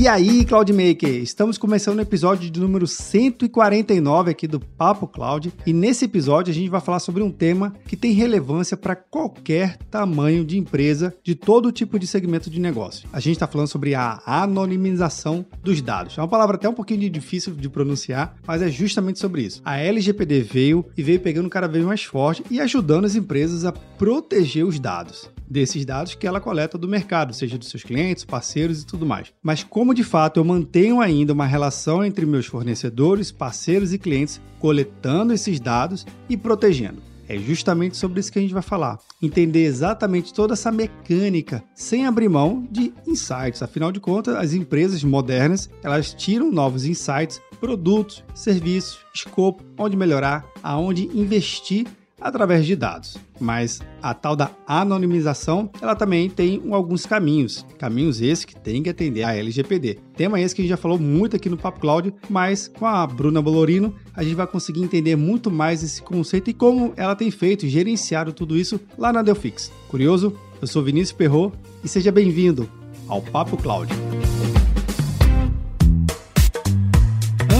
E aí, Cloudmaker, estamos começando o episódio de número 149 aqui do Papo Cloud, e nesse episódio a gente vai falar sobre um tema que tem relevância para qualquer tamanho de empresa, de todo tipo de segmento de negócio. A gente está falando sobre a anonimização dos dados. É uma palavra até um pouquinho difícil de pronunciar, mas é justamente sobre isso. A LGPD veio e veio pegando cada vez mais forte e ajudando as empresas a proteger os dados desses dados que ela coleta do mercado, seja dos seus clientes, parceiros e tudo mais. Mas como de fato eu mantenho ainda uma relação entre meus fornecedores, parceiros e clientes coletando esses dados e protegendo? É justamente sobre isso que a gente vai falar. Entender exatamente toda essa mecânica sem abrir mão de insights. Afinal de contas, as empresas modernas, elas tiram novos insights, produtos, serviços, escopo, onde melhorar, aonde investir através de dados. Mas a tal da anonimização, ela também tem alguns caminhos. Caminhos esses que tem que atender a LGPD. Tema esse que a gente já falou muito aqui no Papo Cloud, mas com a Bruna Bolorino a gente vai conseguir entender muito mais esse conceito e como ela tem feito e gerenciado tudo isso lá na Delphix. Curioso? Eu sou Vinícius Perro e seja bem-vindo ao Papo Cloud.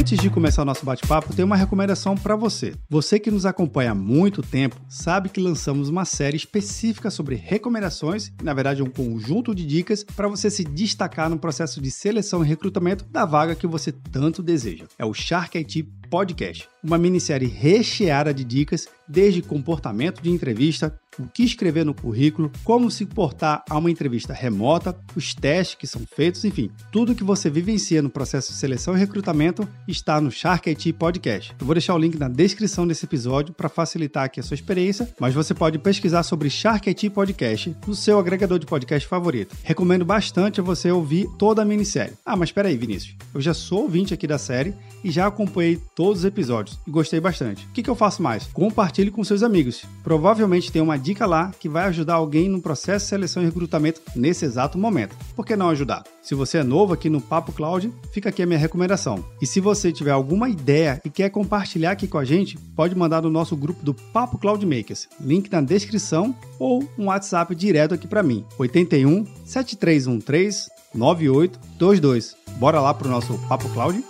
Antes de começar o nosso bate-papo, tem uma recomendação para você. Você que nos acompanha há muito tempo sabe que lançamos uma série específica sobre recomendações, na verdade, um conjunto de dicas para você se destacar no processo de seleção e recrutamento da vaga que você tanto deseja. É o Shark IT Podcast, uma minissérie recheada de dicas, desde comportamento de entrevista, o que escrever no currículo, como se portar a uma entrevista remota, os testes que são feitos, enfim, tudo que você vivencia no processo de seleção e recrutamento está no Shark IT Podcast. Eu vou deixar o link na descrição desse episódio para facilitar aqui a sua experiência, mas você pode pesquisar sobre Shark IT Podcast no seu agregador de podcast favorito. Recomendo bastante você ouvir toda a minissérie. Ah, mas espera aí, Vinícius. Eu já sou ouvinte aqui da série e já acompanhei todos os episódios e gostei bastante. O que, que eu faço mais? Compartilhe com seus amigos. Provavelmente tem uma dica lá que vai ajudar alguém no processo de seleção e recrutamento nesse exato momento. Por que não ajudar? Se você é novo aqui no Papo Cloud, fica aqui a minha recomendação. E se você tiver alguma ideia e quer compartilhar aqui com a gente, pode mandar no nosso grupo do Papo Cloud Makers. Link na descrição ou um WhatsApp direto aqui para mim. 81 7313 9822. Bora lá pro nosso Papo Cloud?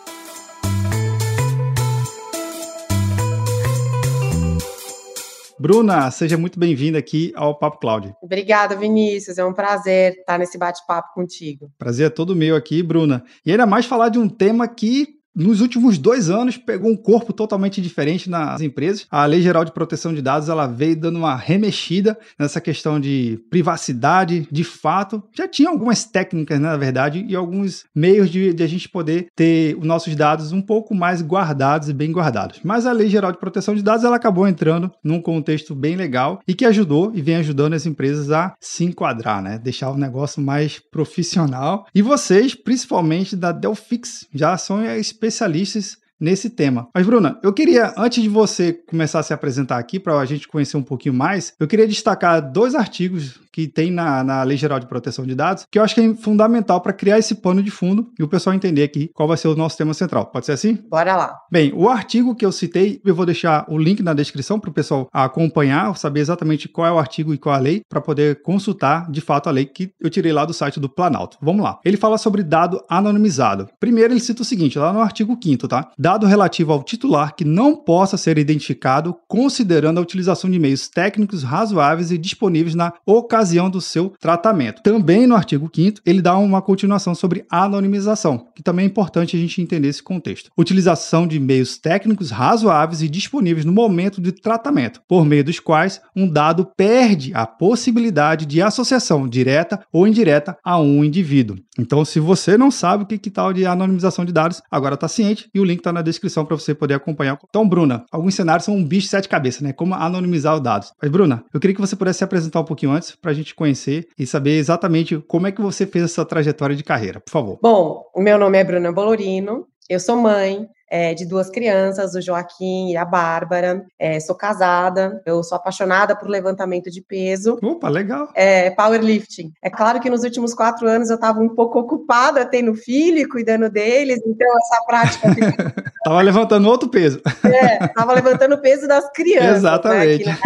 Bruna, seja muito bem-vinda aqui ao Papo Cloud. Obrigada, Vinícius. É um prazer estar nesse bate-papo contigo. Prazer é todo meu aqui, Bruna. E ainda mais falar de um tema que nos últimos dois anos pegou um corpo totalmente diferente nas empresas. A Lei Geral de Proteção de Dados ela veio dando uma remexida nessa questão de privacidade. De fato, já tinha algumas técnicas, né, na verdade, e alguns meios de, de, a gente poder ter os nossos dados um pouco mais guardados e bem guardados. Mas a Lei Geral de Proteção de Dados ela acabou entrando num contexto bem legal e que ajudou e vem ajudando as empresas a se enquadrar, né, deixar o negócio mais profissional. E vocês, principalmente da Delphix, já são especialistas especialistas nesse tema. Mas, Bruna, eu queria, antes de você começar a se apresentar aqui, para a gente conhecer um pouquinho mais, eu queria destacar dois artigos que tem na, na Lei Geral de Proteção de Dados, que eu acho que é fundamental para criar esse pano de fundo e o pessoal entender aqui qual vai ser o nosso tema central. Pode ser assim? Bora lá. Bem, o artigo que eu citei, eu vou deixar o link na descrição para o pessoal acompanhar, saber exatamente qual é o artigo e qual é a lei, para poder consultar de fato a lei que eu tirei lá do site do Planalto. Vamos lá. Ele fala sobre dado anonimizado. Primeiro, ele cita o seguinte, lá no artigo 5, tá? Dado relativo ao titular que não possa ser identificado, considerando a utilização de meios técnicos razoáveis e disponíveis na ocasião do seu tratamento. Também no artigo 5 ele dá uma continuação sobre anonimização, que também é importante a gente entender esse contexto. Utilização de meios técnicos razoáveis e disponíveis no momento de tratamento, por meio dos quais um dado perde a possibilidade de associação direta ou indireta a um indivíduo. Então, se você não sabe o que, que tal de anonimização de dados, agora está ciente e o link está na descrição para você poder acompanhar. Então, Bruna, alguns cenários são um bicho de sete cabeças, né? Como anonimizar os dados. Mas, Bruna, eu queria que você pudesse se apresentar um pouquinho antes para a gente conhecer e saber exatamente como é que você fez essa trajetória de carreira, por favor. Bom, o meu nome é Bruna Bolorino, eu sou mãe, é, de duas crianças, o Joaquim e a Bárbara. É, sou casada, eu sou apaixonada por levantamento de peso. Opa, legal. É, powerlifting. É claro que nos últimos quatro anos eu estava um pouco ocupada tendo filho e cuidando deles, então essa prática Tava levantando outro peso. É, tava levantando o peso das crianças. Exatamente. Né?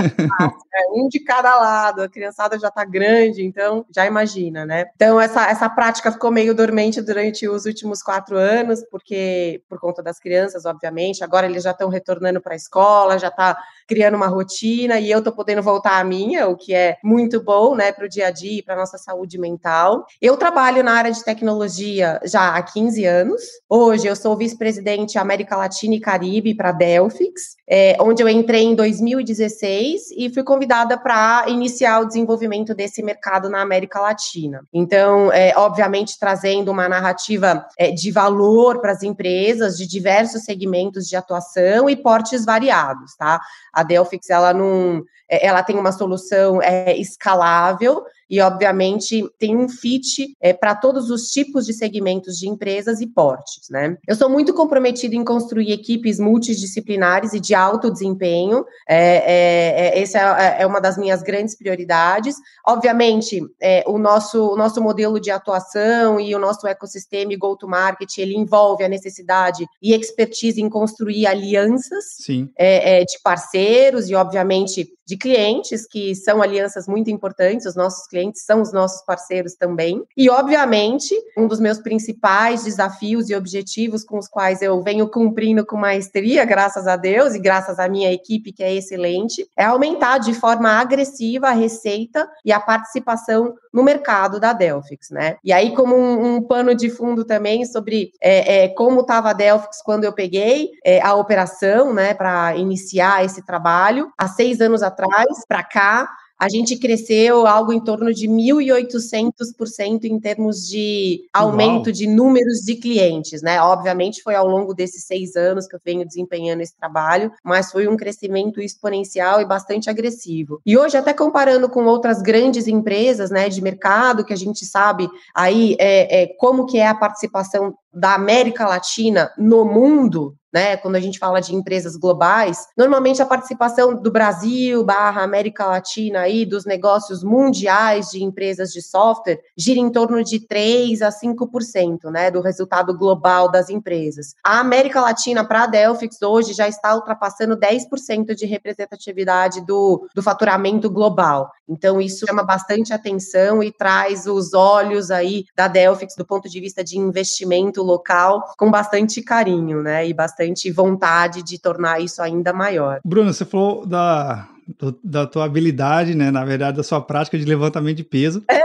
É um de cada lado, a criançada já tá grande, então já imagina, né? Então essa, essa prática ficou meio dormente durante os últimos quatro anos, porque por conta das crianças, obviamente, agora eles já estão retornando para a escola, já tá criando uma rotina e eu tô podendo voltar à minha, o que é muito bom, né, para o dia a dia, para nossa saúde mental. Eu trabalho na área de tecnologia já há 15 anos. Hoje eu sou vice-presidente América Latina e Caribe para Delphix, é, onde eu entrei em 2016 e fui convidada para iniciar o desenvolvimento desse mercado na América Latina. Então, é, obviamente, trazendo uma narrativa é, de valor para as empresas de diversos segmentos de atuação e portes variados, tá? A Delphix, ela não, é, ela tem uma solução é, escalável e, obviamente, tem um fit é, para todos os tipos de segmentos de empresas e portes, né? Eu sou muito comprometida em construir equipes multidisciplinares e de alto desempenho. É, é, é essa é, é, uma das minhas grandes prioridades. Obviamente, é, o, nosso, o nosso modelo de atuação e o nosso ecossistema e go-to-market, ele envolve a necessidade e expertise em construir alianças de parceiros e, obviamente, de clientes, que são alianças muito importantes, os nossos clientes são os nossos parceiros também. E, obviamente, um dos meus principais desafios e objetivos com os quais eu venho cumprindo com maestria, graças a Deus e graças à minha equipe, que é excelente, é aumentar de forma agressiva a receita e a participação no mercado da Delphix, né? E aí, como um, um pano de fundo também sobre é, é, como estava a Delphix quando eu peguei é, a operação, né, para iniciar esse trabalho, há seis anos atrás para cá, a gente cresceu algo em torno de 1.800% em termos de aumento Uau. de números de clientes, né? Obviamente foi ao longo desses seis anos que eu venho desempenhando esse trabalho, mas foi um crescimento exponencial e bastante agressivo. E hoje, até comparando com outras grandes empresas, né, de mercado, que a gente sabe aí é, é como que é a participação da América Latina no mundo, né? Quando a gente fala de empresas globais, normalmente a participação do Brasil barra América Latina aí dos negócios mundiais de empresas de software gira em torno de 3 a 5%, né, do resultado global das empresas. A América Latina para a Delphix hoje já está ultrapassando 10% de representatividade do, do faturamento global. Então isso chama bastante atenção e traz os olhos aí da Delphix do ponto de vista de investimento local com bastante carinho, né, e bastante vontade de tornar isso ainda maior. Bruno, você falou da do, da tua habilidade, né? Na verdade, da sua prática de levantamento de peso. É.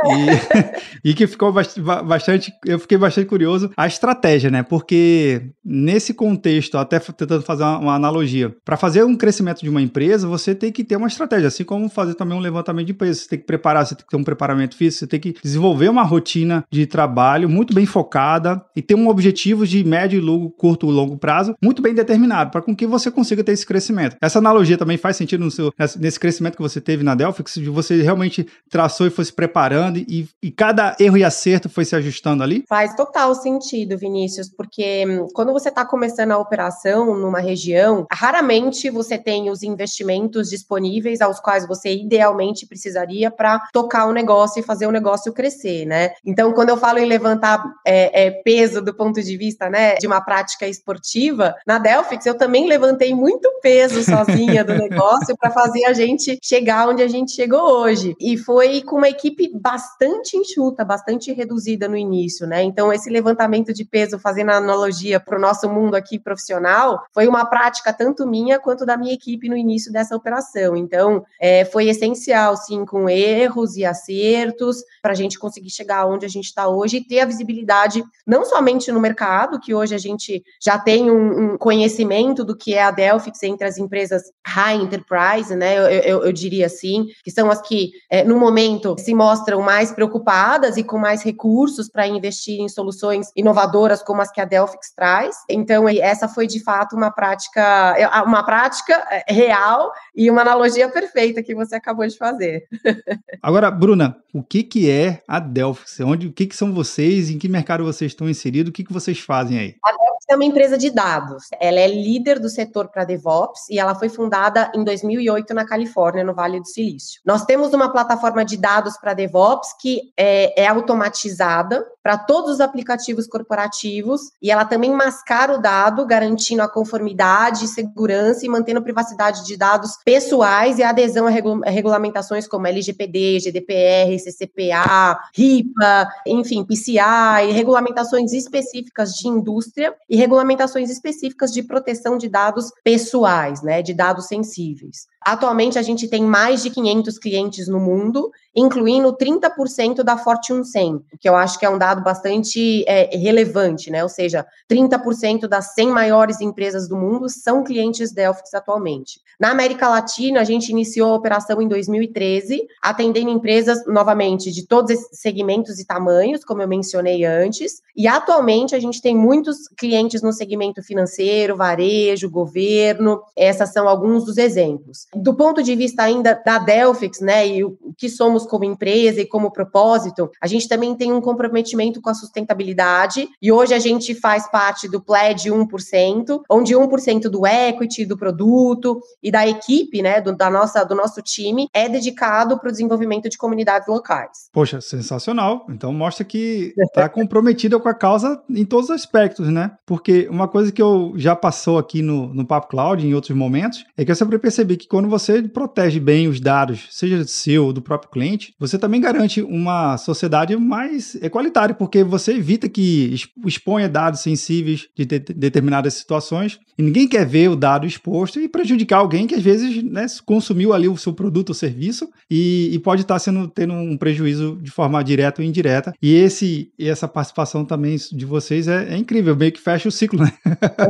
E, e, que ficou bastante. Eu fiquei bastante curioso a estratégia, né? Porque nesse contexto, até tentando fazer uma, uma analogia, para fazer um crescimento de uma empresa, você tem que ter uma estratégia, assim como fazer também um levantamento de peso. Você tem que preparar, você tem que ter um preparamento físico, você tem que desenvolver uma rotina de trabalho muito bem focada e ter um objetivo de médio, longo, curto e longo prazo muito bem determinado para com que você consiga ter esse crescimento. Essa analogia também faz sentido no seu, nesse crescimento que você teve na Delphix, você realmente traçou e foi se preparando e, e cada erro e acerto foi se ajustando ali? Faz total sentido, Vinícius, porque hum, quando você está começando a operação numa região, raramente você tem os investimentos disponíveis aos quais você idealmente precisaria para tocar o negócio e fazer o negócio crescer, né? Então, quando eu falo em levantar é, é, peso do ponto de vista né, de uma prática esportiva, na Delphix eu também levantei muito peso sozinha do negócio para fazer fazer a gente chegar onde a gente chegou hoje. E foi com uma equipe bastante enxuta, bastante reduzida no início, né? Então, esse levantamento de peso, fazendo analogia para o nosso mundo aqui profissional, foi uma prática tanto minha quanto da minha equipe no início dessa operação. Então, é, foi essencial, sim, com erros e acertos, para a gente conseguir chegar onde a gente está hoje e ter a visibilidade, não somente no mercado, que hoje a gente já tem um, um conhecimento do que é a Delphix entre as empresas high enterprise, né? Né? Eu, eu, eu diria assim, que são as que, é, no momento, se mostram mais preocupadas e com mais recursos para investir em soluções inovadoras como as que a Delphix traz. Então, essa foi de fato uma prática, é, uma prática é, real e uma analogia perfeita que você acabou de fazer. Agora, Bruna, o que, que é a Delphix? Onde, o que, que são vocês? Em que mercado vocês estão inseridos? O que, que vocês fazem aí? A é uma empresa de dados. Ela é líder do setor para DevOps e ela foi fundada em 2008 na Califórnia, no Vale do Silício. Nós temos uma plataforma de dados para DevOps que é, é automatizada para todos os aplicativos corporativos e ela também mascara o dado, garantindo a conformidade, segurança e mantendo a privacidade de dados pessoais e a adesão a, regulamentações como LGPD, GDPR, CCPA, RIPA, enfim, PCI, regulamentações específicas de indústria e regulamentações específicas de proteção de dados pessoais, né, de dados sensíveis. Atualmente, a gente tem mais de 500 clientes no mundo, incluindo 30% da Fortune 100, que eu acho que é um dado bastante é, relevante, né? Ou seja, 30% das 100 maiores empresas do mundo são clientes Delphix atualmente. Na América Latina, a gente iniciou a operação em 2013, atendendo empresas, novamente, de todos esses segmentos e tamanhos, como eu mencionei antes, e atualmente a gente tem muitos clientes no segmento financeiro, varejo, governo, essas são alguns dos exemplos do ponto de vista ainda da Delphix, né, e o que somos como empresa e como propósito, a gente também tem um comprometimento com a sustentabilidade e hoje a gente faz parte do Pledge 1%, onde 1% do equity do produto e da equipe, né, do, da nossa, do nosso time é dedicado para o desenvolvimento de comunidades locais. Poxa, sensacional. Então mostra que está comprometida com a causa em todos os aspectos, né? Porque uma coisa que eu já passou aqui no, no Papo Cloud em outros momentos é que eu sempre percebi que quando você protege bem os dados, seja seu ou do próprio cliente, você também garante uma sociedade mais equalitária, porque você evita que exponha dados sensíveis de, de determinadas situações e ninguém quer ver o dado exposto e prejudicar alguém que às vezes né, consumiu ali o seu produto ou serviço e, e, pode estar sendo tendo um prejuízo de forma direta ou indireta. E esse e essa participação também de vocês é, é incrível, meio que fecha o ciclo, né?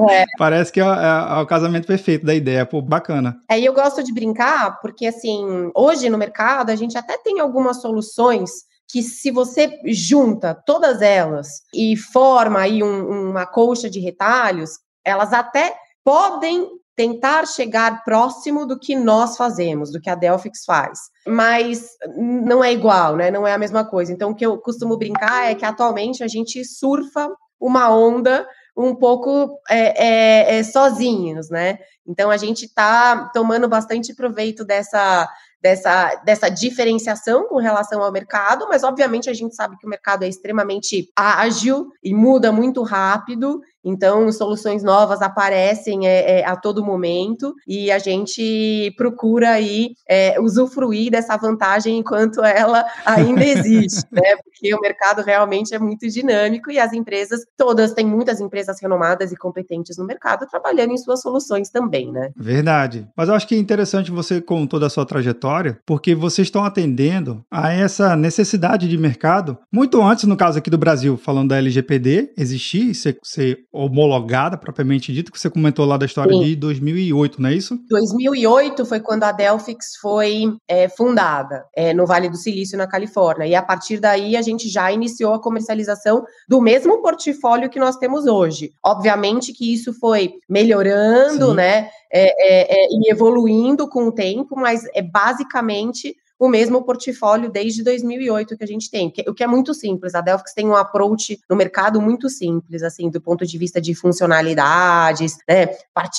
É. Parece que é, é, é, o casamento perfeito da ideia, pô, bacana. Aí eu gosto de brincar, porque assim, hoje no mercado a gente até tem algumas soluções que se você junta todas elas e forma aí um, uma colcha de retalhos, elas até podem tentar chegar próximo do que nós fazemos, do que a Delphix faz. Mas não é igual, né? Não é a mesma coisa. Então, o que eu costumo brincar é que atualmente a gente surfa uma onda um pouco é, é, é, sozinhos, né? Então a gente está tomando bastante proveito dessa, dessa, dessa diferenciação com relação ao mercado, mas obviamente a gente sabe que o mercado é extremamente ágil e muda muito rápido, então soluções novas aparecem é, é, a todo momento e a gente procura aí é, usufruir dessa vantagem enquanto ela ainda existe, né? Porque o mercado realmente é muito dinâmico e as empresas, todas, tem muitas empresas renomadas e competentes no mercado trabalhando em suas soluções também, né? Verdade. Mas eu acho que é interessante você, com toda a sua trajetória, história, porque vocês estão atendendo a essa necessidade de mercado muito antes, no caso aqui do Brasil, falando da LGPD, existir, ser, ser homologada propriamente dito, que você comentou lá da história Sim. de 2008, não é isso? 2008 foi quando a Delphix foi é, fundada é, no Vale do Silício, na Califórnia, e a partir daí a gente já iniciou a comercialização do mesmo portfólio que nós temos hoje. Obviamente que isso foi melhorando, Sim. né? É, é, é, e evoluindo com o tempo, mas é basicamente o mesmo portfólio desde 2008 que a gente tem, o que é muito simples. A Delphix tem um approach no mercado muito simples, assim, do ponto de vista de funcionalidades, né,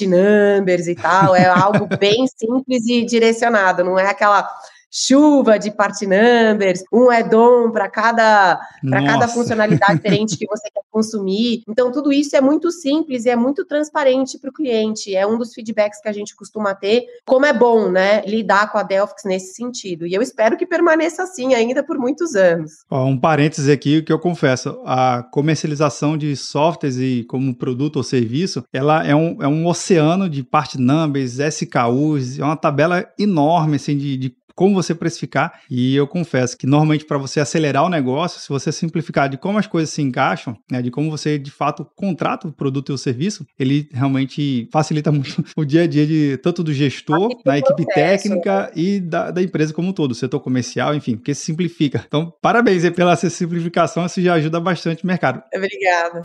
numbers e tal, é algo bem simples e direcionado, não é aquela chuva de part numbers, um add-on para cada, cada funcionalidade diferente que você quer consumir. Então, tudo isso é muito simples e é muito transparente para o cliente. É um dos feedbacks que a gente costuma ter. Como é bom, né, lidar com a Delphix nesse sentido. E eu espero que permaneça assim ainda por muitos anos. Ó, um parêntese aqui que eu confesso: a comercialização de softwares e como produto ou serviço, ela é um, é um oceano de part numbers, SKUs, é uma tabela enorme assim, de, de como você precificar. E eu confesso que normalmente para você acelerar o negócio, se você simplificar de como as coisas se encaixam, né, de como você de fato contrata o produto e o serviço, ele realmente facilita muito o dia a dia de tanto do gestor, da equipe técnica e da, da, empresa como um todo, setor comercial, enfim, porque se simplifica. Então, parabéns pela simplificação, isso já ajuda bastante o mercado. Obrigada.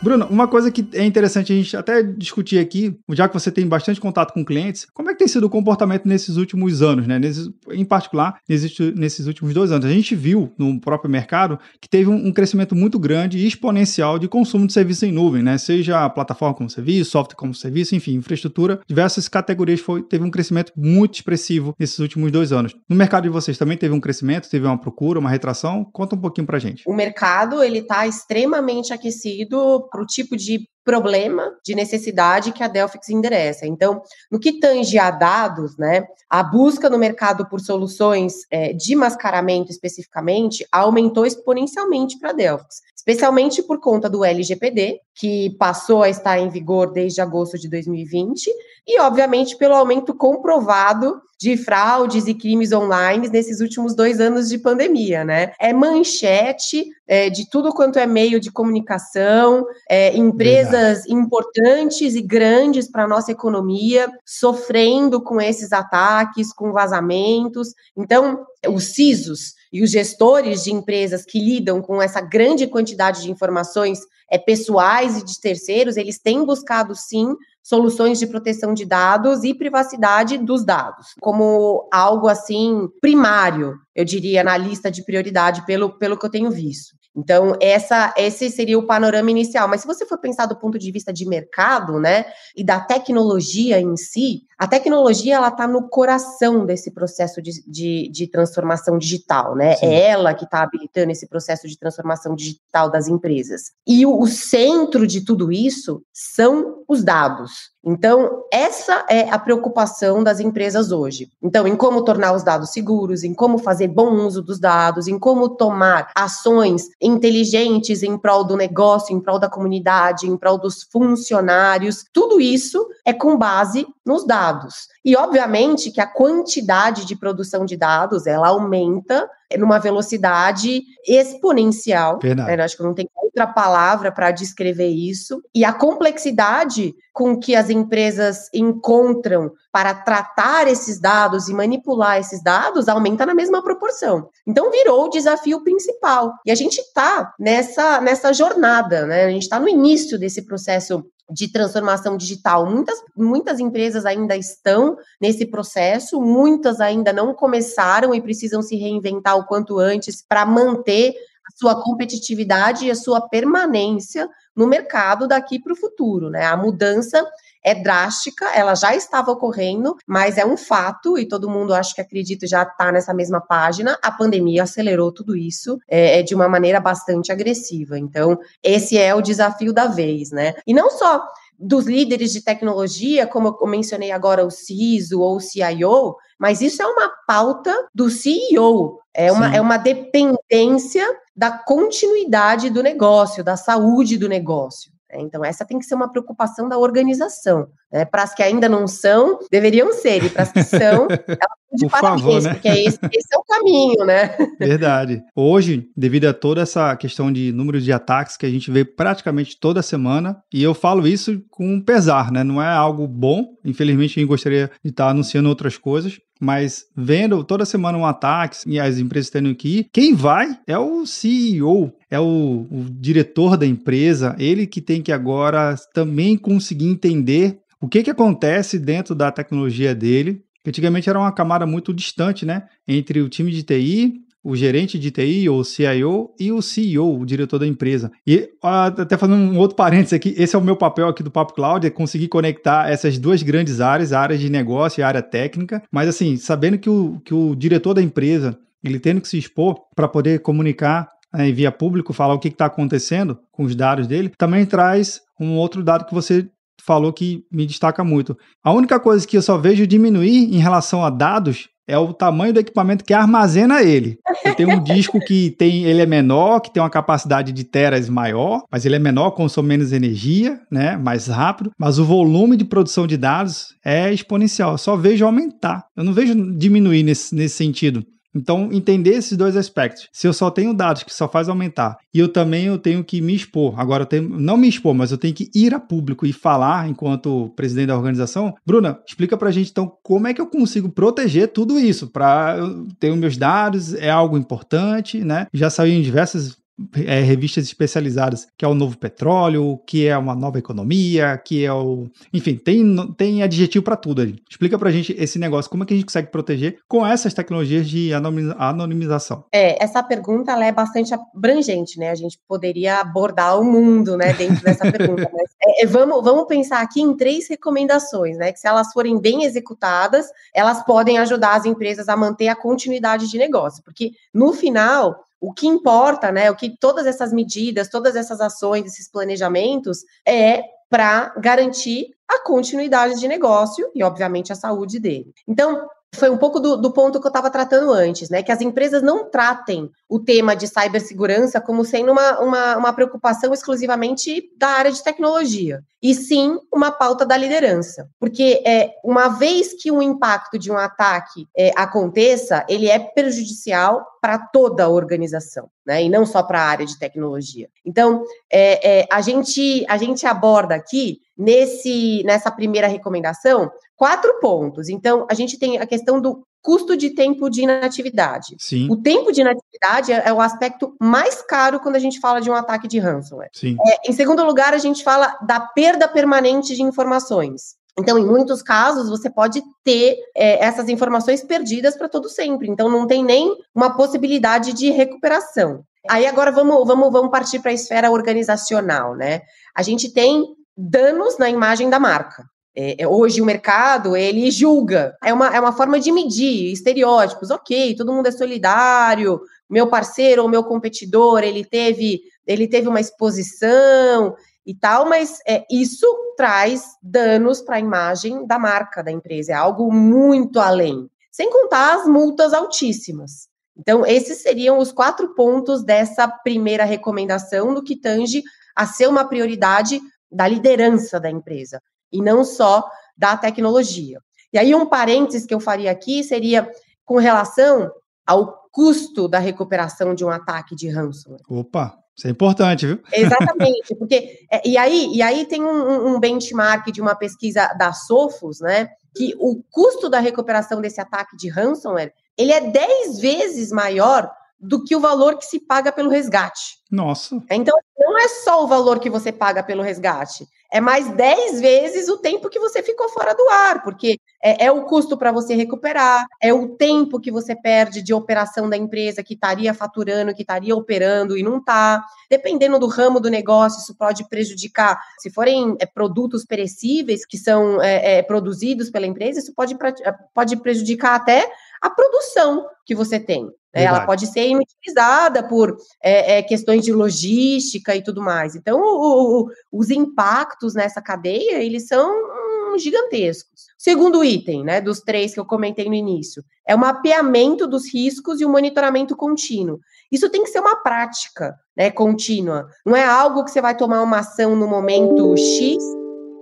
Bruno, uma coisa que é interessante a gente até discutir aqui, já que você tem bastante contato com clientes, como é que tem sido o comportamento nesses últimos anos, né? Nesses, em particular, nesses, nesses últimos dois anos. A gente viu no próprio mercado que teve um, um crescimento muito grande e exponencial de consumo de serviço em nuvem, né? Seja plataforma como serviço, software como serviço, enfim, infraestrutura, diversas categorias foi, teve um crescimento muito expressivo nesses últimos dois anos. No mercado de vocês também teve um crescimento, teve uma procura, uma retração? Conta um pouquinho pra gente. O mercado, ele tá extremamente aquecido para o tipo de problema de necessidade que a Delphix endereça. Então, no que tange a dados, né, a busca no mercado por soluções é, de mascaramento especificamente aumentou exponencialmente para a Delphix, especialmente por conta do LGPD, que passou a estar em vigor desde agosto de 2020, e, obviamente, pelo aumento comprovado de fraudes e crimes online nesses últimos dois anos de pandemia, né? É manchete é, de tudo quanto é meio de comunicação, é, empresas Verdade. importantes e grandes para a nossa economia sofrendo com esses ataques, com vazamentos. Então, os CISOs e os gestores de empresas que lidam com essa grande quantidade de informações é, pessoais e de terceiros, eles têm buscado sim soluções de proteção de dados e privacidade dos dados, como algo assim primário, eu diria, na lista de prioridade, pelo, pelo que eu tenho visto. Então, essa, esse seria o panorama inicial. Mas se você for pensar do ponto de vista de mercado, né, e da tecnologia em si, a tecnologia ela está no coração desse processo de, de, de transformação digital, né? Sim. É ela que está habilitando esse processo de transformação digital das empresas. E o, o centro de tudo isso são os dados. Então, essa é a preocupação das empresas hoje. Então, em como tornar os dados seguros, em como fazer bom uso dos dados, em como tomar ações inteligentes em prol do negócio, em prol da comunidade, em prol dos funcionários, tudo isso é com base nos dados. E obviamente que a quantidade de produção de dados, ela aumenta numa velocidade exponencial. Verdade. Né? Acho que não tem outra palavra para descrever isso. E a complexidade com que as empresas encontram para tratar esses dados e manipular esses dados aumenta na mesma proporção. Então virou o desafio principal. E a gente está nessa, nessa jornada, né? A gente está no início desse processo de transformação digital. Muitas, muitas empresas ainda estão nesse processo, muitas ainda não começaram e precisam se reinventar o quanto antes para manter sua competitividade e a sua permanência no mercado daqui para o futuro. Né? A mudança é drástica, ela já estava ocorrendo, mas é um fato, e todo mundo acho que acredita já está nessa mesma página. A pandemia acelerou tudo isso é, é, de uma maneira bastante agressiva. Então, esse é o desafio da vez, né? E não só dos líderes de tecnologia, como eu mencionei agora, o CISO ou o CIO, mas isso é uma pauta do CEO, é uma, é uma dependência da continuidade do negócio, da saúde do negócio. Né? Então, essa tem que ser uma preocupação da organização. Né? Para as que ainda não são, deveriam ser, e para as que são, elas de Por favor, né? porque esse, esse, é o caminho, né? Verdade. Hoje, devido a toda essa questão de número de ataques que a gente vê praticamente toda semana, e eu falo isso com pesar, né? Não é algo bom. Infelizmente, a gente gostaria de estar anunciando outras coisas, mas vendo toda semana um ataque e as empresas tendo que ir, quem vai é o CEO, é o, o diretor da empresa, ele que tem que agora também conseguir entender o que, que acontece dentro da tecnologia dele. Antigamente era uma camada muito distante, né? Entre o time de TI, o gerente de TI ou CIO e o CEO, o diretor da empresa. E até fazendo um outro parênteses aqui, esse é o meu papel aqui do Papo Cloud, é conseguir conectar essas duas grandes áreas, a área de negócio e a área técnica, mas assim, sabendo que o, que o diretor da empresa, ele tendo que se expor para poder comunicar né, via público, falar o que está acontecendo com os dados dele, também traz um outro dado que você falou que me destaca muito. A única coisa que eu só vejo diminuir em relação a dados é o tamanho do equipamento que armazena ele. Eu tenho um disco que tem, ele é menor, que tem uma capacidade de teras maior, mas ele é menor, consome menos energia, né, mais rápido, mas o volume de produção de dados é exponencial. Eu só vejo aumentar. Eu não vejo diminuir nesse, nesse sentido. Então, entender esses dois aspectos. Se eu só tenho dados que só faz aumentar e eu também eu tenho que me expor. Agora, eu tenho, não me expor, mas eu tenho que ir a público e falar enquanto presidente da organização. Bruna, explica pra gente então como é que eu consigo proteger tudo isso para ter os meus dados, é algo importante, né? Já saiu em diversas é, revistas especializadas, que é o novo petróleo, que é uma nova economia, que é o. Enfim, tem, tem adjetivo para tudo ali. Explica pra gente esse negócio, como é que a gente consegue proteger com essas tecnologias de anonimização? É, essa pergunta é bastante abrangente, né? A gente poderia abordar o mundo, né, dentro dessa pergunta. Mas é, é, vamos, vamos pensar aqui em três recomendações, né? Que se elas forem bem executadas, elas podem ajudar as empresas a manter a continuidade de negócio, porque no final o que importa, né? O que todas essas medidas, todas essas ações, esses planejamentos é para garantir a continuidade de negócio e, obviamente, a saúde dele. Então, foi um pouco do, do ponto que eu estava tratando antes, né? Que as empresas não tratem o tema de cibersegurança como sendo uma, uma, uma, preocupação exclusivamente da área de tecnologia, e sim uma pauta da liderança. Porque é, uma vez que o impacto de um ataque é, aconteça, ele é prejudicial para toda a organização, né? E não só para a área de tecnologia. Então, é, é, a, gente, a gente aborda aqui nesse, nessa primeira recomendação quatro pontos. Então, a gente tem a questão do custo de tempo de inatividade. Sim. O tempo de inatividade é, é, o aspecto mais caro quando a gente fala de um ataque de ransomware. Sim. É, em segundo lugar, a gente fala da perda permanente de informações. Então, em muitos casos, você pode ter é, essas informações perdidas para todo sempre. Então, não tem nem uma possibilidade de recuperação. Aí agora vamos, vamos, vamos partir para a esfera organizacional, né? A gente tem danos na imagem da marca. É, é, hoje o mercado, ele julga. É uma, é uma forma de medir estereótipos. Ok, todo mundo é solidário, meu parceiro ou meu competidor, ele teve, ele teve uma exposição e tal, mas é, isso traz danos para a imagem da marca da empresa. É algo muito além. Sem contar as multas altíssimas. Então, esses seriam os quatro pontos dessa primeira recomendação do que tange a ser uma prioridade da liderança da empresa e não só da tecnologia. E aí, um parênteses que eu faria aqui seria com relação ao custo da recuperação de um ataque de ransomware. Opa, isso é importante, viu? Exatamente, porque é, e aí, e aí tem um, um benchmark de uma pesquisa da Sofos, né? Que o custo da recuperação desse ataque de ransomware ele é 10 vezes maior do que o valor que se paga pelo resgate. Nossa. Então, não é só o valor que você paga pelo resgate, é mais 10 vezes o tempo que você ficou fora do ar, porque é, é o custo para você recuperar, é o tempo que você perde de operação da empresa que estaria faturando, que estaria operando e não está. Dependendo do ramo do negócio, isso pode prejudicar. Se forem é, produtos perecíveis que são é, é produzidos pela empresa, isso pode, pode prejudicar até a produção que você tem. Né? Ela pode ser inutilizada por é, é, questões de logística e tudo mais. Então, o, o, os impactos nessa cadeia, eles são hum, gigantescos. Segundo item, né, dos três que eu comentei no início, é o mapeamento dos riscos e o monitoramento contínuo. Isso tem que ser uma prática, né, contínua. Não é algo que você vai tomar uma ação no momento X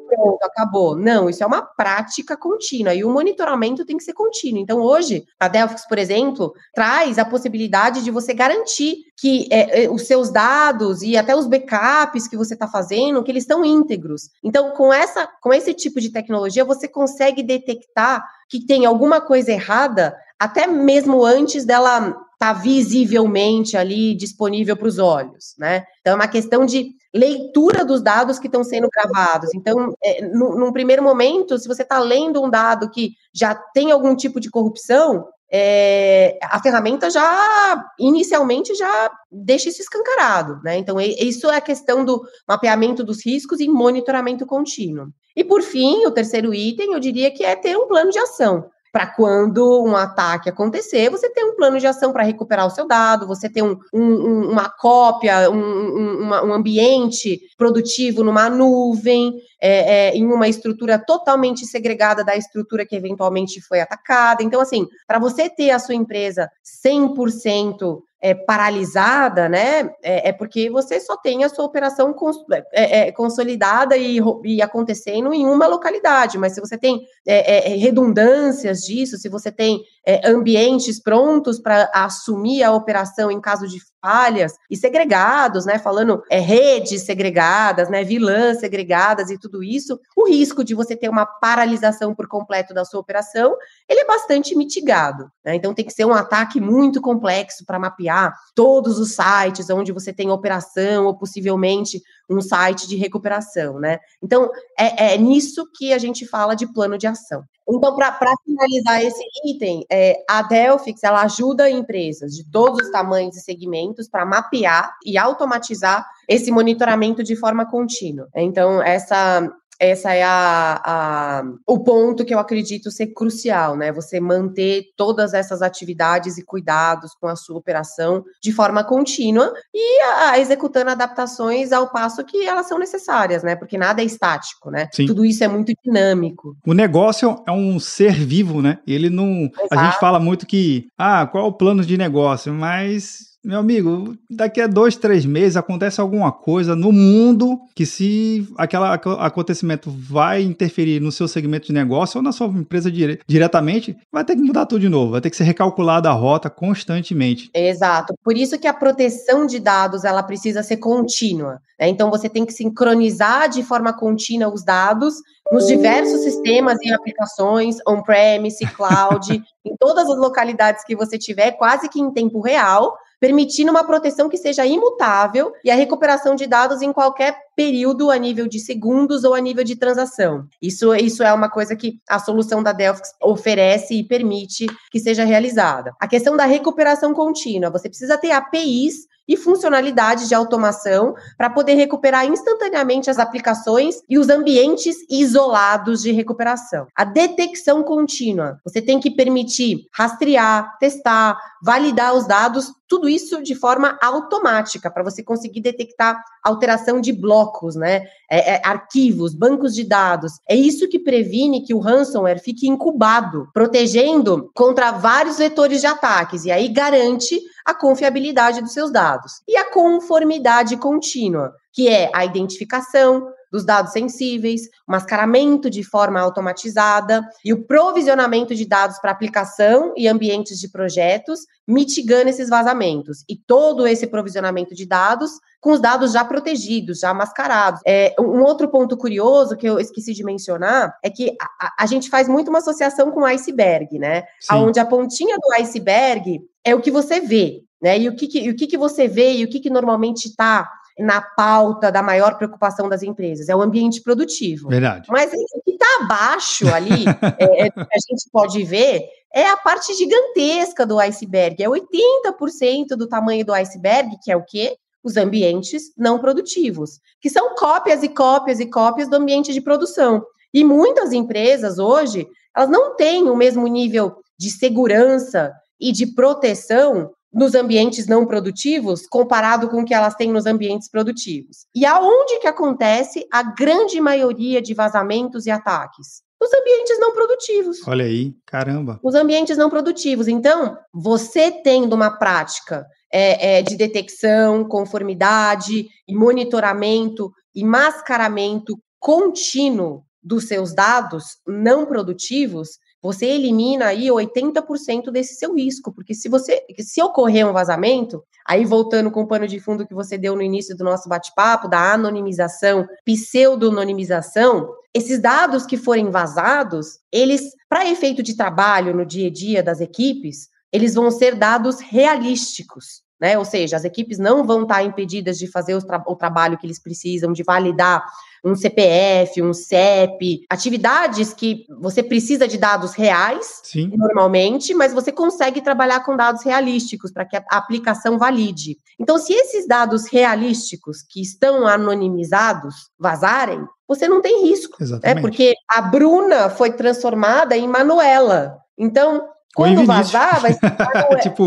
pronto, acabou. Não, isso é uma prática contínua e o monitoramento tem que ser contínuo. Então, hoje, a Delphix, por exemplo, traz a possibilidade de você garantir que é, é, os seus dados e até os backups que você está fazendo, que eles estão íntegros. Então, com, essa, com esse tipo de tecnologia, você consegue detectar que tem alguma coisa errada até mesmo antes dela estar tá visivelmente ali disponível para os olhos, né? Então, é uma questão de leitura dos dados que estão sendo gravados. Então, é, no, num primeiro momento, se você está lendo um dado que já tem algum tipo de corrupção, é, a ferramenta já inicialmente já deixa isso escancarado, né? Então, isso é a questão do mapeamento dos riscos e monitoramento contínuo. E por fim, o terceiro item, eu diria que é ter um plano de ação para quando um ataque acontecer, você tem um plano de ação para recuperar o seu dado, você tem um, um, uma cópia, um, um, ambiente produtivo numa nuvem, é, é, em uma estrutura totalmente segregada da estrutura que eventualmente foi atacada. Então, assim, para você ter a sua empresa 100% é, paralisada, né? É, é, porque você só tem a sua operação cons é, é consolidada e, e, acontecendo em uma localidade. Mas se você tem é, é, redundâncias disso, se você tem ambientes prontos para assumir a operação em caso de falhas e segregados, né? Falando é, redes segregadas, né? Vilãs segregadas e tudo isso, o risco de você ter uma paralisação por completo da sua operação, ele é bastante mitigado. Né? Então tem que ser um ataque muito complexo para mapear mapear todos os sites onde você tem operação ou possivelmente um site de recuperação, né? Então, é, é nisso que a gente fala de plano de ação. Então, para finalizar esse item, é, a Delphix ela ajuda empresas de todos os tamanhos e segmentos para mapear e automatizar esse monitoramento de forma contínua. Então, essa essa é a, a, o ponto que eu acredito ser crucial, né? Você manter todas essas atividades e cuidados com a sua operação de forma contínua e a, a executando adaptações ao passo que elas são necessárias, né? Porque nada é estático, né? Sim. Tudo isso é muito dinâmico. O negócio é um ser vivo, né? Ele não. Exato. A gente fala muito que, ah, qual é o plano de negócio? Mas meu amigo, daqui a dois, três meses acontece alguma coisa no mundo que se aquele acontecimento vai interferir no seu segmento de negócio ou na sua empresa dire diretamente, vai ter que mudar tudo de novo, vai ter que ser recalculada a rota constantemente. Exato. Por isso que a proteção de dados ela precisa ser contínua. Né? Então você tem que sincronizar de forma contínua os dados nos diversos sistemas e aplicações, on-premise, cloud, em todas as localidades que você tiver, quase que em tempo real, permitindo uma proteção que seja imutável e a recuperação de dados em qualquer período a nível de segundos ou a nível de transação. Isso, isso é uma coisa que a solução da Delphix oferece e permite que seja realizada. A questão da recuperação contínua, você precisa ter APIs e funcionalidades de automação para poder recuperar instantaneamente as aplicações e os ambientes isolados de recuperação. A detecção contínua, você tem que permitir rastrear, testar, validar os dados, tudo isso de forma automática para você conseguir detectar alteração de blocos, né? É, é, arquivos, bancos de dados. É isso que previne que o ransomware fique incubado, protegendo contra vários vetores de ataques e aí garante a confiabilidade dos seus dados. E a conformidade contínua, que é a identificação, dos dados sensíveis, mascaramento de forma automatizada e o provisionamento de dados para aplicação e ambientes de projetos, mitigando esses vazamentos. E todo esse provisionamento de dados com os dados já protegidos, já mascarados. É, um outro ponto curioso que eu esqueci de mencionar é que a, a gente faz muito uma associação com o iceberg, né? Sim. Onde a pontinha do iceberg é o que você vê, né? E o que, que, e o que, que você vê e o que, que normalmente está na pauta da maior preocupação das empresas, é o ambiente produtivo. Verdade. Mas o que está abaixo ali, é, é, a gente pode ver, é a parte gigantesca do iceberg. É 80% do tamanho do iceberg, que é o quê? Os ambientes não produtivos, que são cópias e cópias e cópias do ambiente de produção. E muitas empresas hoje, elas não têm o mesmo nível de segurança e de proteção nos ambientes não produtivos comparado com o que elas têm nos ambientes produtivos. E aonde que acontece a grande maioria de vazamentos e ataques? Nos ambientes não produtivos. Olha aí, caramba. Os ambientes não produtivos. Então, você tendo uma prática é, é, de detecção, conformidade e monitoramento e mascaramento contínuo dos seus dados não produtivos, você elimina aí 80% desse seu risco, porque se você se ocorrer um vazamento, aí voltando com o pano de fundo que você deu no início do nosso bate-papo, da anonimização, pseudo-anonimização, esses dados que forem vazados, eles, para efeito de trabalho no dia a dia das equipes, eles vão ser dados realísticos. Né? Ou seja, as equipes não vão estar impedidas de fazer o, tra o trabalho que eles precisam, de validar um CPF, um CEP, atividades que você precisa de dados reais, Sim. normalmente, mas você consegue trabalhar com dados realísticos para que a aplicação valide. Então, se esses dados realísticos que estão anonimizados vazarem, você não tem risco. Né? Exatamente. Né? Porque a Bruna foi transformada em Manuela. Então, quando vazar, vai ser tipo,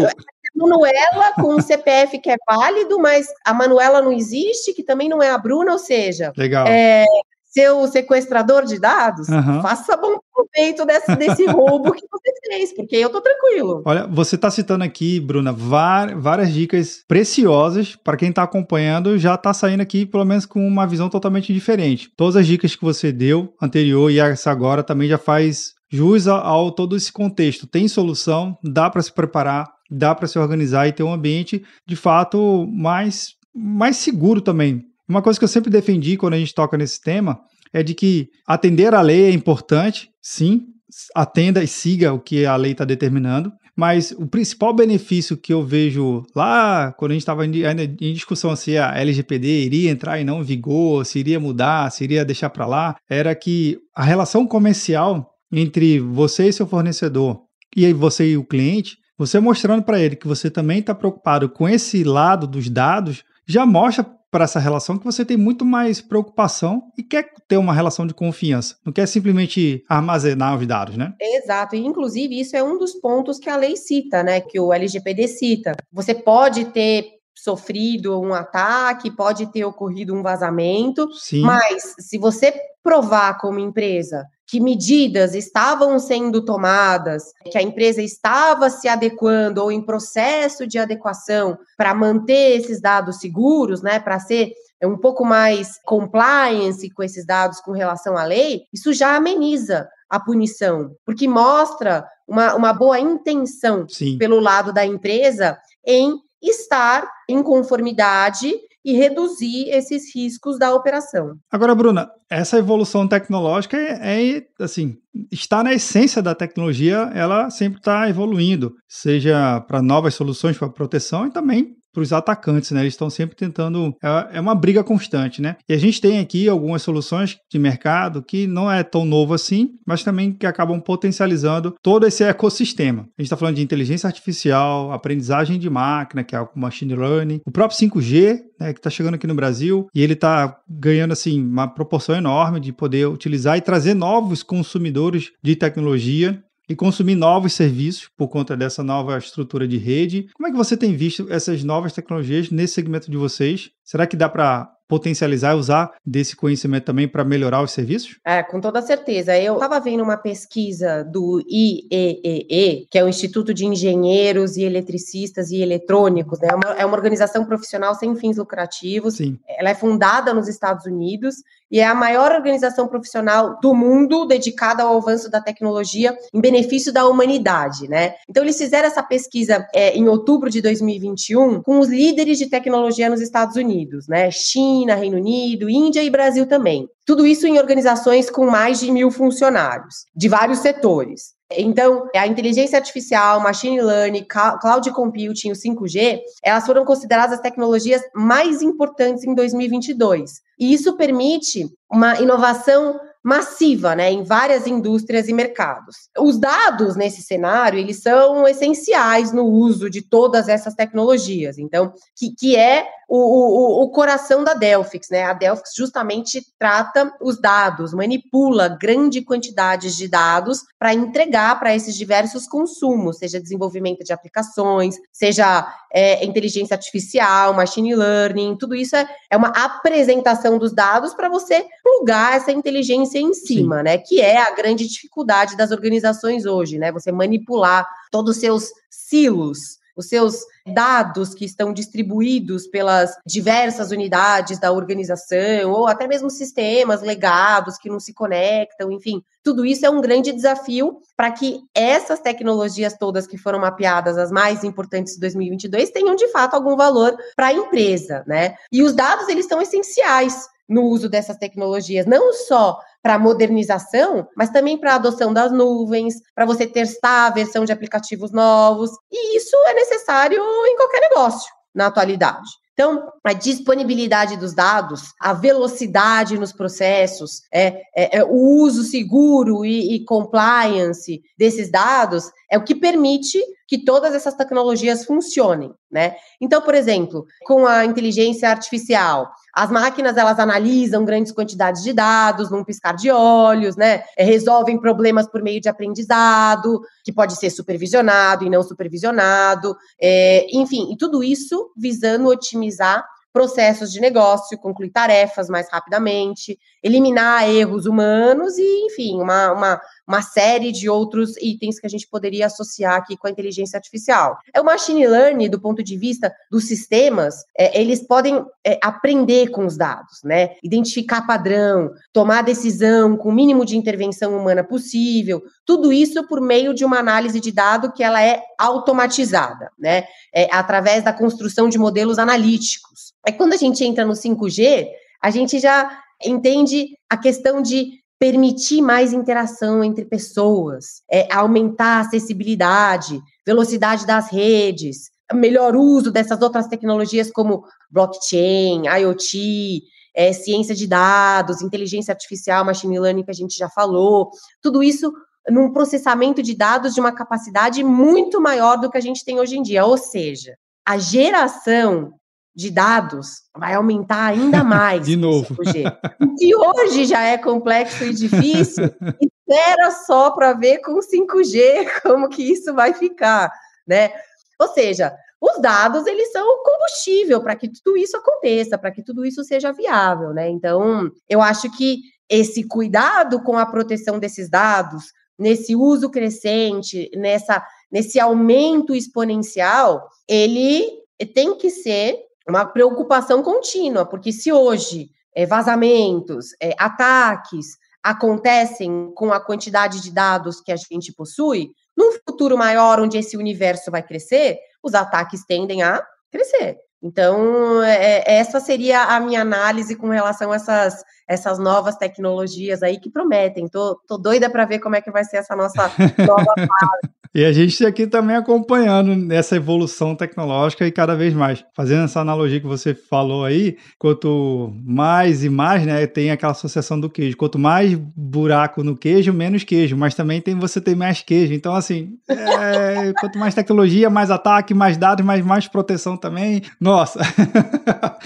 Manuela com um CPF que é válido, mas a Manuela não existe, que também não é a Bruna, ou seja, Legal. É, seu sequestrador de dados, uhum. faça bom proveito desse, desse roubo que você fez, porque eu tô tranquilo. Olha, você tá citando aqui, Bruna, várias dicas preciosas para quem tá acompanhando, já tá saindo aqui pelo menos com uma visão totalmente diferente. Todas as dicas que você deu anterior e essa agora também já faz jus ao, ao todo esse contexto. Tem solução, dá para se preparar, dá para se organizar e ter um ambiente de fato mais, mais seguro também. Uma coisa que eu sempre defendi quando a gente toca nesse tema é de que atender a lei é importante, sim, atenda e siga o que a lei está determinando, mas o principal benefício que eu vejo lá, quando a gente estava ainda em discussão se a LGPD iria entrar e não em vigor, se iria mudar, se iria deixar para lá, era que a relação comercial entre você e seu fornecedor e você e o cliente, você mostrando para ele que você também está preocupado com esse lado dos dados, já mostra para essa relação que você tem muito mais preocupação e quer ter uma relação de confiança. Não quer simplesmente armazenar os dados, né? Exato. E, inclusive, isso é um dos pontos que a lei cita, né? Que o LGPD cita. Você pode ter sofrido um ataque, pode ter ocorrido um vazamento, Sim. mas se você provar como empresa que medidas estavam sendo tomadas, que a empresa estava se adequando ou em processo de adequação para manter esses dados seguros, né, para ser um pouco mais compliance com esses dados com relação à lei, isso já ameniza a punição, porque mostra uma, uma boa intenção Sim. pelo lado da empresa em estar em conformidade e reduzir esses riscos da operação. Agora, Bruna, essa evolução tecnológica é, é assim, está na essência da tecnologia, ela sempre está evoluindo, seja para novas soluções para proteção e também para os atacantes, né? Eles estão sempre tentando. É, é uma briga constante, né? E a gente tem aqui algumas soluções de mercado que não é tão novo assim, mas também que acabam potencializando todo esse ecossistema. A gente está falando de inteligência artificial, aprendizagem de máquina, que é o machine learning, o próprio 5G, né, que está chegando aqui no Brasil, e ele está ganhando assim uma proporção enorme de poder utilizar e trazer novos consumidores de tecnologia e consumir novos serviços por conta dessa nova estrutura de rede. Como é que você tem visto essas novas tecnologias nesse segmento de vocês? Será que dá para potencializar e usar desse conhecimento também para melhorar os serviços? É, com toda certeza. Eu estava vendo uma pesquisa do IEEE, que é o Instituto de Engenheiros e Eletricistas e Eletrônicos, né? É uma, é uma organização profissional sem fins lucrativos. Sim. Ela é fundada nos Estados Unidos e é a maior organização profissional do mundo dedicada ao avanço da tecnologia em benefício da humanidade, né? Então eles fizeram essa pesquisa é, em outubro de 2021 com os líderes de tecnologia nos Estados Unidos, né? China China, Reino Unido, Índia e Brasil também. Tudo isso em organizações com mais de mil funcionários, de vários setores. Então, a inteligência artificial, machine learning, cloud computing, o 5G, elas foram consideradas as tecnologias mais importantes em 2022. E isso permite uma inovação massiva, né, em várias indústrias e mercados. Os dados nesse cenário, eles são essenciais no uso de todas essas tecnologias. Então, que, que é o, o, o coração da Delphix, né? A Delphix justamente trata os dados, manipula grande quantidades de dados para entregar para esses diversos consumos, seja desenvolvimento de aplicações, seja é, inteligência artificial, machine learning, tudo isso é, é uma apresentação dos dados para você plugar essa inteligência em cima, Sim. né? Que é a grande dificuldade das organizações hoje, né? Você manipular todos os seus silos os seus dados que estão distribuídos pelas diversas unidades da organização, ou até mesmo sistemas legados que não se conectam, enfim, tudo isso é um grande desafio para que essas tecnologias todas que foram mapeadas, as mais importantes de 2022, tenham de fato algum valor para a empresa, né? E os dados, eles são essenciais no uso dessas tecnologias, não só para modernização, mas também para a adoção das nuvens, para você testar a versão de aplicativos novos. E isso é necessário em qualquer negócio na atualidade. Então, a disponibilidade dos dados, a velocidade nos processos, é, é, é o uso seguro e, e compliance desses dados é o que permite que todas essas tecnologias funcionem, né? Então, por exemplo, com a inteligência artificial, as máquinas elas analisam grandes quantidades de dados num piscar de olhos, né? É, resolvem problemas por meio de aprendizado, que pode ser supervisionado e não supervisionado, é, enfim, e tudo isso visando otimizar processos de negócio, concluir tarefas mais rapidamente, eliminar erros humanos e, enfim, uma, uma uma série de outros itens que a gente poderia associar aqui com a inteligência artificial. É o machine learning, do ponto de vista dos sistemas, é, eles podem é, aprender com os dados, né? Identificar padrão, tomar decisão com o mínimo de intervenção humana possível, tudo isso por meio de uma análise de dado que ela é automatizada, né? É, através da construção de modelos analíticos. É quando a gente entra no 5G, a gente já entende a questão de permitir mais interação entre pessoas, é, aumentar a acessibilidade, velocidade das redes, melhor uso dessas outras tecnologias como blockchain, IoT, é, ciência de dados, inteligência artificial, machine learning que a gente já falou, tudo isso num processamento de dados de uma capacidade muito maior do que a gente tem hoje em dia. Ou seja, a geração de dados vai aumentar ainda mais. de novo. O que hoje já é complexo e difícil, espera só para ver com 5G como que isso vai ficar, né? Ou seja, os dados eles são o combustível para que tudo isso aconteça, para que tudo isso seja viável, né? Então, eu acho que esse cuidado com a proteção desses dados, nesse uso crescente, nessa nesse aumento exponencial, ele tem que ser uma preocupação contínua, porque se hoje é, vazamentos, é, ataques acontecem com a quantidade de dados que a gente possui, num futuro maior, onde esse universo vai crescer, os ataques tendem a crescer. Então, é, essa seria a minha análise com relação a essas, essas novas tecnologias aí que prometem. Tô, tô doida para ver como é que vai ser essa nossa nova fase. E a gente aqui também acompanhando essa evolução tecnológica e cada vez mais. Fazendo essa analogia que você falou aí, quanto mais e mais, né, tem aquela associação do queijo. Quanto mais buraco no queijo, menos queijo. Mas também tem você tem mais queijo. Então, assim, é, quanto mais tecnologia, mais ataque, mais dados, mais, mais proteção também. Nossa!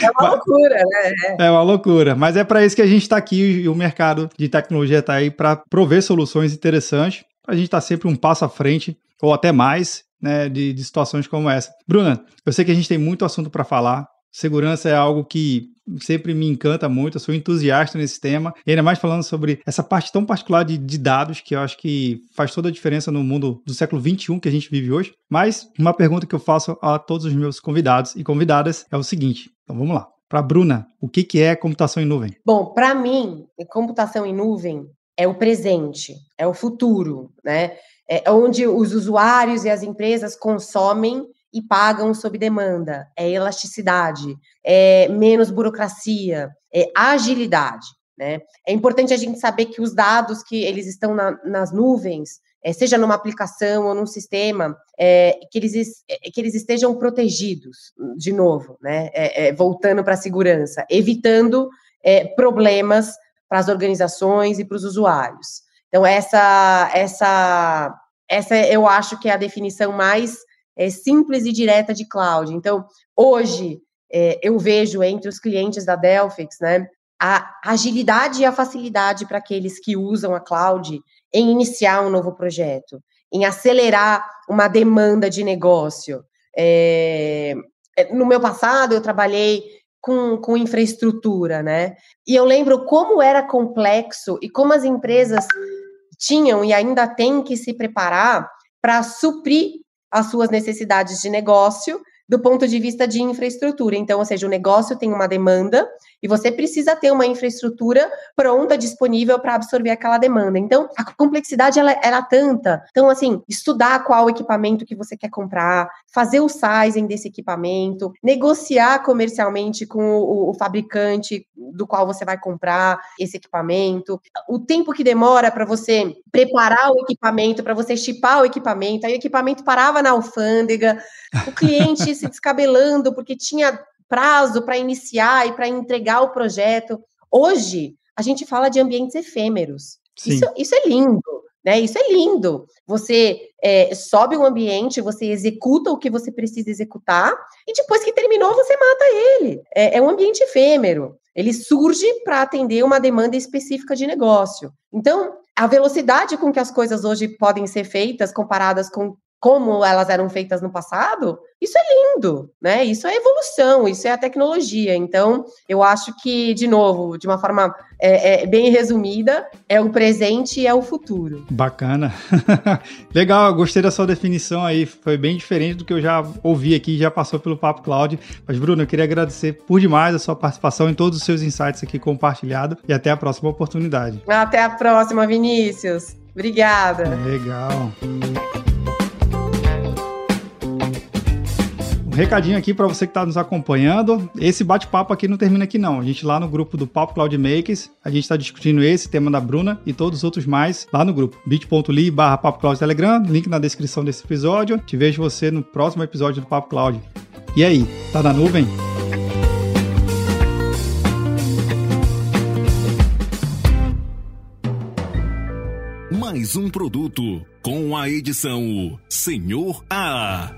É uma loucura, né? É uma loucura. Mas é para isso que a gente está aqui e o mercado de tecnologia está aí para prover soluções interessantes a gente estar tá sempre um passo à frente, ou até mais, né, de, de situações como essa. Bruna, eu sei que a gente tem muito assunto para falar. Segurança é algo que sempre me encanta muito, eu sou entusiasta nesse tema, e ainda mais falando sobre essa parte tão particular de, de, dados, que eu acho que faz toda a diferença no mundo do século XXI que a gente vive hoje. Mas uma pergunta que eu faço a todos os meus convidados e convidadas é o seguinte: então vamos lá. Para Bruna, o que, que é computação em nuvem? Bom, para mim, computação em nuvem é o presente, é o futuro, né? É onde os usuários e as empresas consomem e pagam sob demanda. É elasticidade, é menos burocracia, é agilidade. Né? É importante a gente saber que os dados que eles estão na, nas nuvens, é, seja numa aplicação ou num sistema, é, que, eles, é, que eles estejam protegidos, de novo, né? É, é, voltando para a segurança, evitando problemas para as organizações e para os usuários. Então, essa, essa, essa eu acho que é a definição mais é, simples e direta de cloud. Então, hoje, é, eu vejo entre os clientes da Delphix, né, a agilidade e a facilidade para aqueles que usam a cloud em iniciar um novo projeto, em acelerar uma demanda de negócio. É, no meu passado, eu trabalhei com, com infraestrutura, né? E eu lembro como era complexo e como as empresas tinham e ainda têm que se preparar para suprir as suas necessidades de negócio do ponto de vista de infraestrutura. Então, ou seja, o negócio tem uma demanda e você precisa ter uma infraestrutura pronta, disponível para absorver aquela demanda. Então, a complexidade ela, ela é tanta. Então, assim, estudar qual equipamento que você quer comprar, fazer o sizing desse equipamento, negociar comercialmente com o, o fabricante do qual você vai comprar esse equipamento, o tempo que demora para você preparar o equipamento, para você chipar o equipamento, aí o equipamento parava na alfândega, o cliente se descabelando porque tinha prazo para iniciar e para entregar o projeto. Hoje, a gente fala de ambientes efêmeros. Isso, isso é lindo. Né? Isso é lindo. Você é, sobe um ambiente, você executa o que você precisa executar, e depois que terminou, você mata ele. É, é um ambiente efêmero. Ele surge para atender uma demanda específica de negócio. Então, a velocidade com que as coisas hoje podem ser feitas, comparadas com como elas eram feitas no passado, isso é lindo, né? Isso é evolução, isso é a tecnologia. Então, eu acho que, de novo, de uma forma é, é, bem resumida, é o presente e é o futuro. Bacana. Legal, gostei da sua definição aí. Foi bem diferente do que eu já ouvi aqui, já passou pelo Papo Cloud. Mas, Bruno, eu queria agradecer por demais a sua participação em todos os seus insights aqui compartilhado e até a próxima oportunidade. Até a próxima, Vinícius. Obrigada. Legal. Um recadinho aqui para você que está nos acompanhando. Esse bate-papo aqui não termina aqui não. A gente lá no grupo do Papo Cloud Makers, a gente está discutindo esse tema da Bruna e todos os outros mais lá no grupo. bit.ly barra Papo Cloud Telegram, link na descrição desse episódio. Te vejo você no próximo episódio do Papo Cloud. E aí, tá na nuvem? Mais um produto com a edição Senhor A.